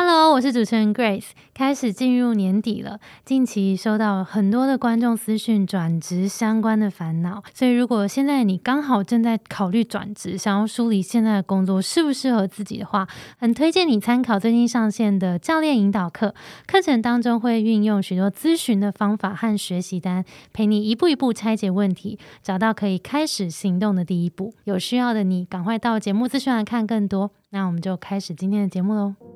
Hello，我是主持人 Grace。开始进入年底了，近期收到很多的观众私讯转职相关的烦恼，所以如果现在你刚好正在考虑转职，想要梳理现在的工作适不适合自己的话，很推荐你参考最近上线的教练引导课。课程当中会运用许多咨询的方法和学习单，陪你一步一步拆解问题，找到可以开始行动的第一步。有需要的你，赶快到节目资讯栏看更多。那我们就开始今天的节目喽。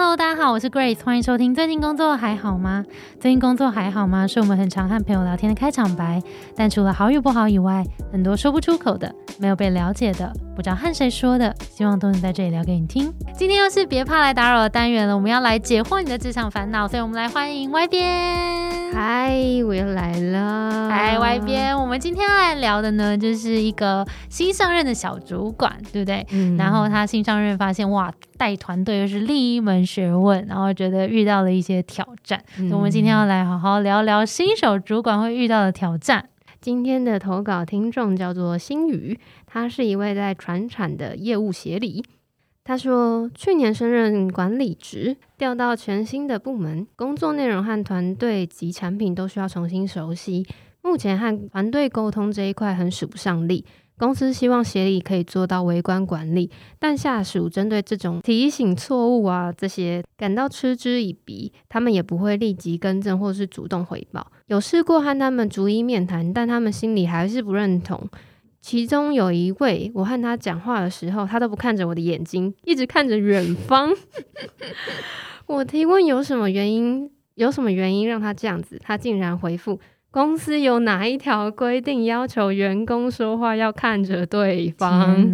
Hello，大家好，我是 Grace，欢迎收听。最近工作还好吗？最近工作还好吗？是我们很常和朋友聊天的开场白。但除了好与不好以外，很多说不出口的，没有被了解的，不知道和谁说的，希望都能在这里聊给你听。今天又是别怕来打扰的单元了，我们要来解惑你的职场烦恼，所以我们来欢迎 Y 边。嗨，我又来了。嗨，Y 边，我们今天要来聊的呢，就是一个新上任的小主管，对不对？嗯然后他新上任发现，哇，带团队又是另一门学问，然后觉得遇到了一些挑战。所以我们今天要来好好聊聊新手主管会遇到的挑战。今天的投稿听众叫做新宇，他是一位在船产的业务协理。他说，去年升任管理职，调到全新的部门，工作内容和团队及产品都需要重新熟悉。目前和团队沟通这一块很使不上力。公司希望协理可以做到微观管理，但下属针对这种提醒错误啊这些感到嗤之以鼻，他们也不会立即更正或是主动回报。有试过和他们逐一面谈，但他们心里还是不认同。其中有一位，我和他讲话的时候，他都不看着我的眼睛，一直看着远方。我提问有什么原因，有什么原因让他这样子，他竟然回复：公司有哪一条规定要求员工说话要看着对方？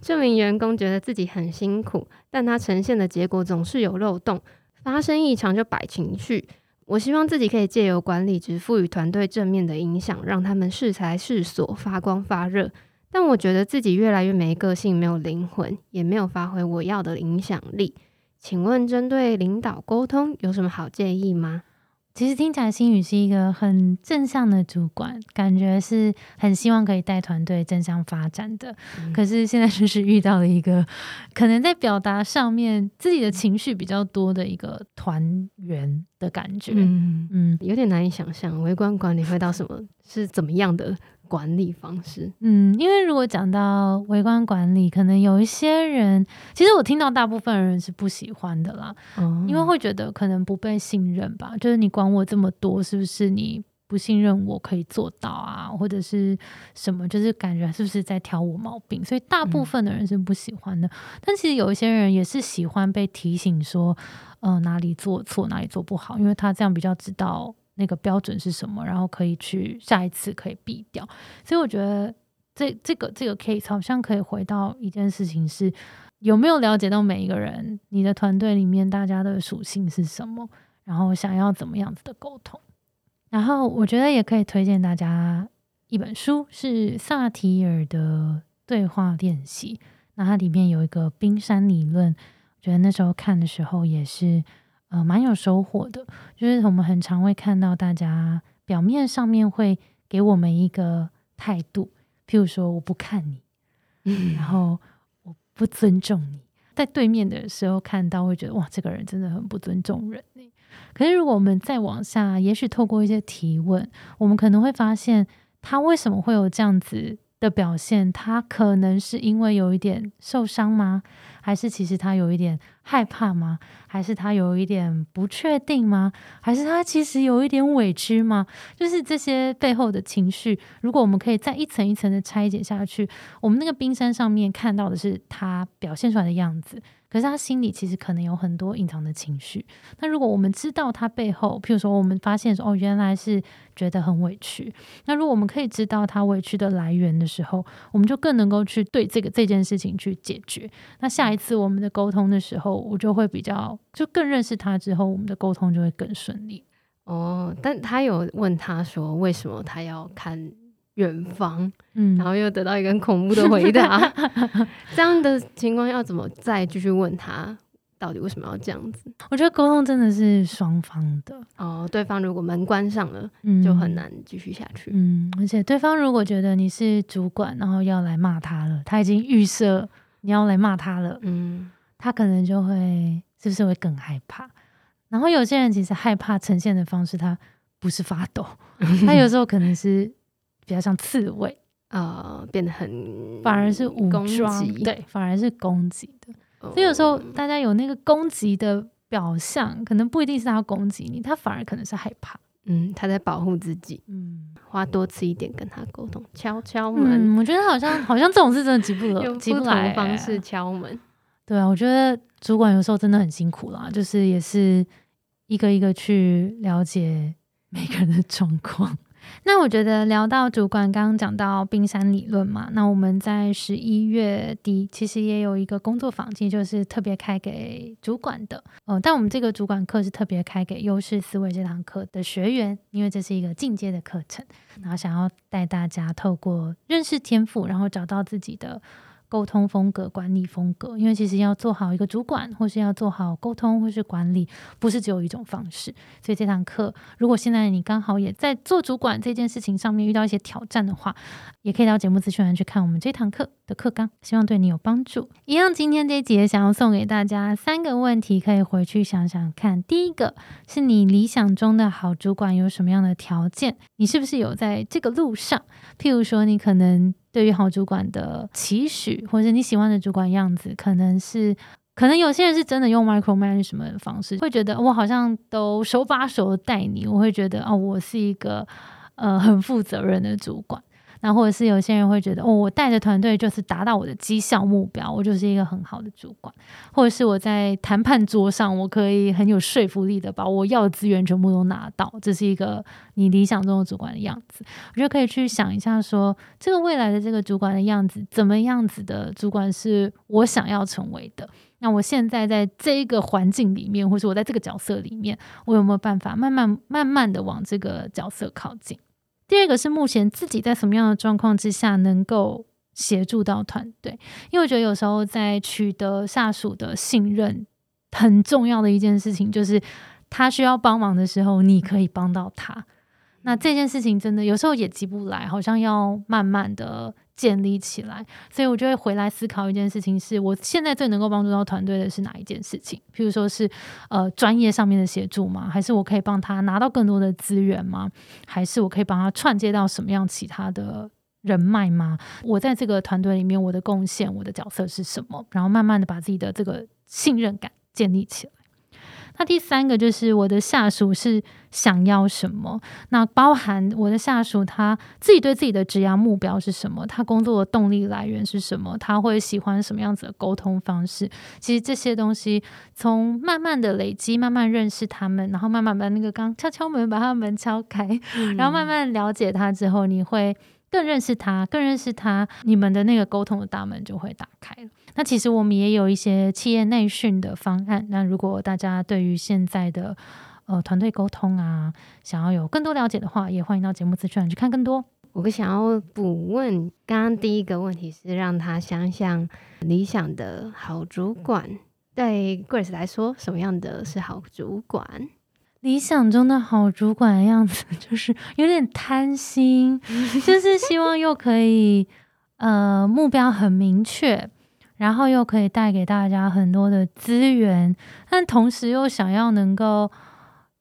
这名员工觉得自己很辛苦，但他呈现的结果总是有漏洞，发生异常就摆情绪。我希望自己可以借由管理职赋予团队正面的影响，让他们适才适所，发光发热。但我觉得自己越来越没个性，没有灵魂，也没有发挥我要的影响力。请问，针对领导沟通有什么好建议吗？其实听起来新宇是一个很正向的主管，感觉是很希望可以带团队正向发展的。嗯可是现在就是遇到了一个可能在表达上面自己的情绪比较多的一个团员的感觉。嗯，嗯有点难以想象微观管理会到什么是怎么样的管理方式。嗯，因为如果讲到微观管理，可能有一些人，其实我听到大部分人是不喜欢的啦。哦因为会觉得可能不被信任吧，就是你管我这么多，是不是你不信任我可以做到啊，或者是什么，就是感觉是不是在挑我毛病？所以大部分的人是不喜欢的，但其实有一些人也是喜欢被提醒说，呃，哪里做错，哪里做不好，因为他这样比较知道那个标准是什么，然后可以去下一次可以避掉。所以我觉得这这个这个 case 好像可以回到一件事情是。有没有了解到每一个人，你的团队里面大家的属性是什么，然后想要怎么样子的沟通？然后我觉得也可以推荐大家一本书，是萨提尔的对话练习。那它里面有一个冰山理论，我觉得那时候看的时候也是呃蛮有收获的。就是我们很常会看到大家表面上面会给我们一个态度，譬如说我不看你，然后我不尊重你，在对面的时候看到会觉得哇，这个人真的很不尊重人欸可是如果我们再往下，也许透过一些提问，我们可能会发现他为什么会有这样子的表现？他可能是因为有一点受伤吗？还是其实他有一点害怕吗？还是他有一点不确定吗？还是他其实有一点委屈吗？就是这些背后的情绪，如果我们可以再一层一层的拆解下去，我们那个冰山上面看到的是他表现出来的样子，可是他心里其实可能有很多隐藏的情绪。那如果我们知道他背后，譬如说我们发现说哦，原来是觉得很委屈，那如果我们可以知道他委屈的来源的时候，我们就更能够去对这个这件事情去解决。那下一次我们的沟通的时候，我就会比较就更认识他之后，我们的沟通就会更顺利。哦，但他有问他说为什么他要看远方，嗯，然后又得到一个很恐怖的回答。这样的情况要怎么再继续问他到底为什么要这样子？我觉得沟通真的是双方的，哦，对方如果门关上了，嗯就很。难继续下去。嗯，而且对方如果觉得你是主管，然后要来骂他了，他已经预设你要来骂他了，嗯他可能就会是不是会更害怕？然后有些人其实害怕呈现的方式，他不是发抖，他有时候可能是比较像刺猬，呃，变得很反而是武攻装，击对，反而是攻击的。哦所以有时候大家有那个攻击的表象，可能不一定是他要攻击你，他反而可能是害怕。嗯，他在保护自己，嗯，花多次一点跟他沟通，敲敲门，嗯，我觉得好像好像这种事真的急不了，用不急不来、同方欸式敲门。对啊，我觉得主管有时候真的很辛苦啦，就是也是一个一个去了解每个人的状况。那我觉得聊到主管，刚刚讲到冰山理论嘛，那我们在十一月底其实也有一个工作坊，其实就是特别开给主管的。呃，但我们这个主管课是特别开给优势思维这堂课的学员，因为这是一个进阶的课程，然后想要带大家透过认识天赋，然后找到自己的沟通风格、管理风格。因为其实要做好一个主管，或是要做好沟通或是管理，不是只有一种方式。所以这堂课，如果现在你刚好也在做主管这件事情上面遇到一些挑战的话，也可以到节目资讯栏去看我们这堂课的课纲，希望对你有帮助。一样，今天这一节想要送给大家三个问题，可以回去想想看。第一个是你理想中的好主管有什么样的条件？你是不是有在这个路上？譬如说，你可能对于好主管的期许，或者你喜欢的主管样子，可能是。可能有些人是真的用 micromanage 什么的方式，会觉得我好像都手把手带你，我会觉得哦，我是一个呃很负责任的主管。那或者是有些人会觉得，哦，我带着团队就是达到我的绩效目标，我就是一个很好的主管，或者是我在谈判桌上，我可以很有说服力的把我要的资源全部都拿到，这是一个你理想中的主管的样子。我觉得可以去想一下说这个未来的这个主管的样子，怎么样子的主管是我想要成为的。那我现在在这个环境里面，或是我在这个角色里面，我有没有办法慢慢慢慢的往这个角色靠近？第二个是目前自己在什么样的状况之下能够协助到团队，因为我觉得有时候在取得下属的信任，很重要的一件事情就是他需要帮忙的时候，你可以帮到他。那这件事情真的有时候也急不来，好像要慢慢的建立起来。所以我就会回来思考一件事情是：我现在最能够帮助到团队的是哪一件事情？譬如说是呃专业上面的协助吗？还是我可以帮他拿到更多的资源吗？还是我可以帮他串接到什么样其他的人脉吗？我在这个团队里面，我的贡献、我的角色是什么？然后慢慢的把自己的这个信任感建立起来。那第三个就是我的下属是想要什么，那包含我的下属他自己对自己的职业目标是什么，他工作的动力来源是什么，他会喜欢什么样子的沟通方式。其实这些东西从慢慢的累积，慢慢认识他们，然后慢慢把那个刚敲敲门，把他们敲开，然后慢慢了解他之后，你会更认识他，更认识他，你们的那个沟通的大门就会打开了。那其实我们也有一些企业内训的方案。那如果大家对于现在的呃团队沟通啊，想要有更多了解的话，也欢迎到节目资讯去看更多。我想要补问，刚刚第一个问题是让他想想理想的好主管，对 Grace 来说，什么样的是好主管？理想中的好主管的样子，就是有点贪心，就是希望又可以呃目标很明确，然后又可以带给大家很多的资源，但同时又想要能够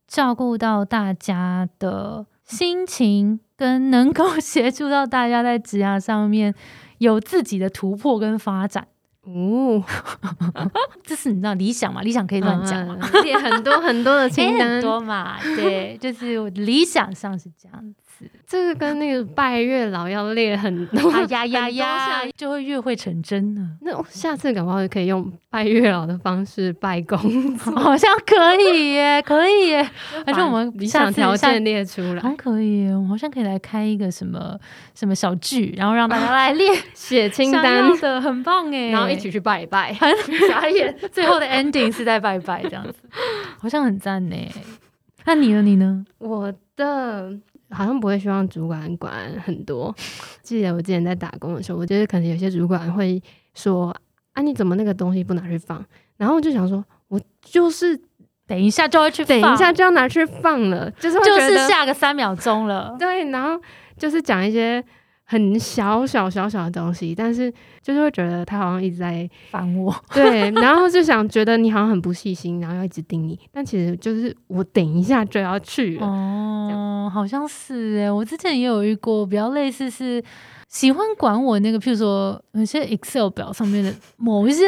照顾到大家的心情，跟能够 协助到大家在职涯上面有自己的突破跟发展。哦，这是你知道理想嘛？理想可以乱讲嘛？嗯很多很多的清很单，多嘛，对，就是我理想上是这样子。这个跟那个拜月老要列很 多啊呀呀呀，就会越会成真呢。那我下次搞不好可以用拜月老的方式拜公，好像可以耶，可以耶。而且我们理想条件列出来，好像可以耶，我们好像可以来开一个什么什么小剧，然后让大家来列写清单，的，很棒哎。然后一起去拜一拜。很傻眼，最后的 ending 是在拜拜这样子，好像很赞呢。那你呢？你呢？我的好像不会希望主管管很多。记得我之前在打工的时候，我觉得可能有些主管会说：“啊，你怎么那个东西不拿去放？”然后我就想说，我就是等一下就会去放等，一下就要拿去放了，就是会就是下个三秒钟了。对，然后就是讲一些很小小小小的东西，但是就是会觉得他好像一直在烦我，对，然后就想觉得你好像很不细心，然后要一直盯你，但其实就是我等一下就要去了。哦，好像是哎，我之前也有遇过，比较类似是喜欢管我那个，譬如说有些 Excel 表上面的某一些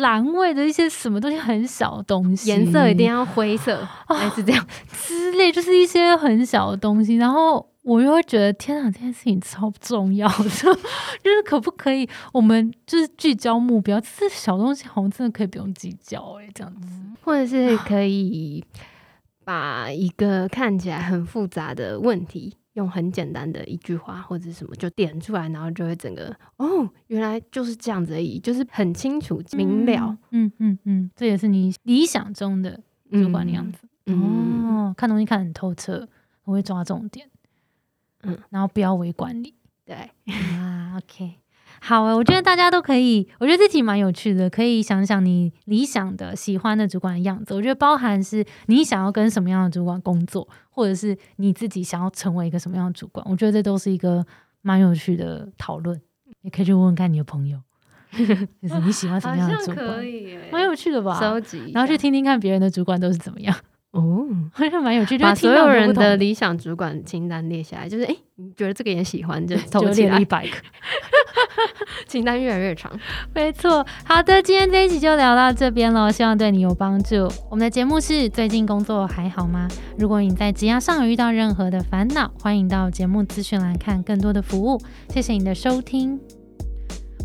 栏位的一些什么东西，很小的东西，颜色一定要灰色，还是这样。之类，就是一些很小的东西，然后我又会觉得天啊，这件事情超重要的，就是可不可以我们就是聚焦目标，这小东西好像真的可以不用计较哎，这样子。或者是可以把一个看起来很复杂的问题，用很简单的一句话或者什么就点出来，然后就会整个哦，原来就是这样子而已，就是很清楚明了。嗯嗯嗯，这也是你理想中的主管的样子。嗯，哦，看东西看得很透彻，很会抓重点，嗯，然后不要围管理对，啊。OK，好啊，我觉得大家都可以，我觉得这题蛮有趣的，可以想想你理想的、喜欢的主管的样子。我觉得包含是你想要跟什么样的主管工作，或者是你自己想要成为一个什么样的主管。我觉得这都是一个蛮有趣的讨论，也可以去问问看你的朋友，就是你喜欢什么样的主管，蛮有趣的吧？收集然后去听听看别人的主管都是怎么样，哦。好像蛮有趣，就是把所有人的理想主管清单列下来，就是哎、诶你觉得这个也喜欢，就投就起来，一百个。清单越来越长。没错，好的，今天这一集就聊到这边了，希望对你有帮助。我们的节目是最近工作还好吗？如果你在职涯上有遇到任何的烦恼，欢迎到节目资讯栏看更多的服务。谢谢你的收听。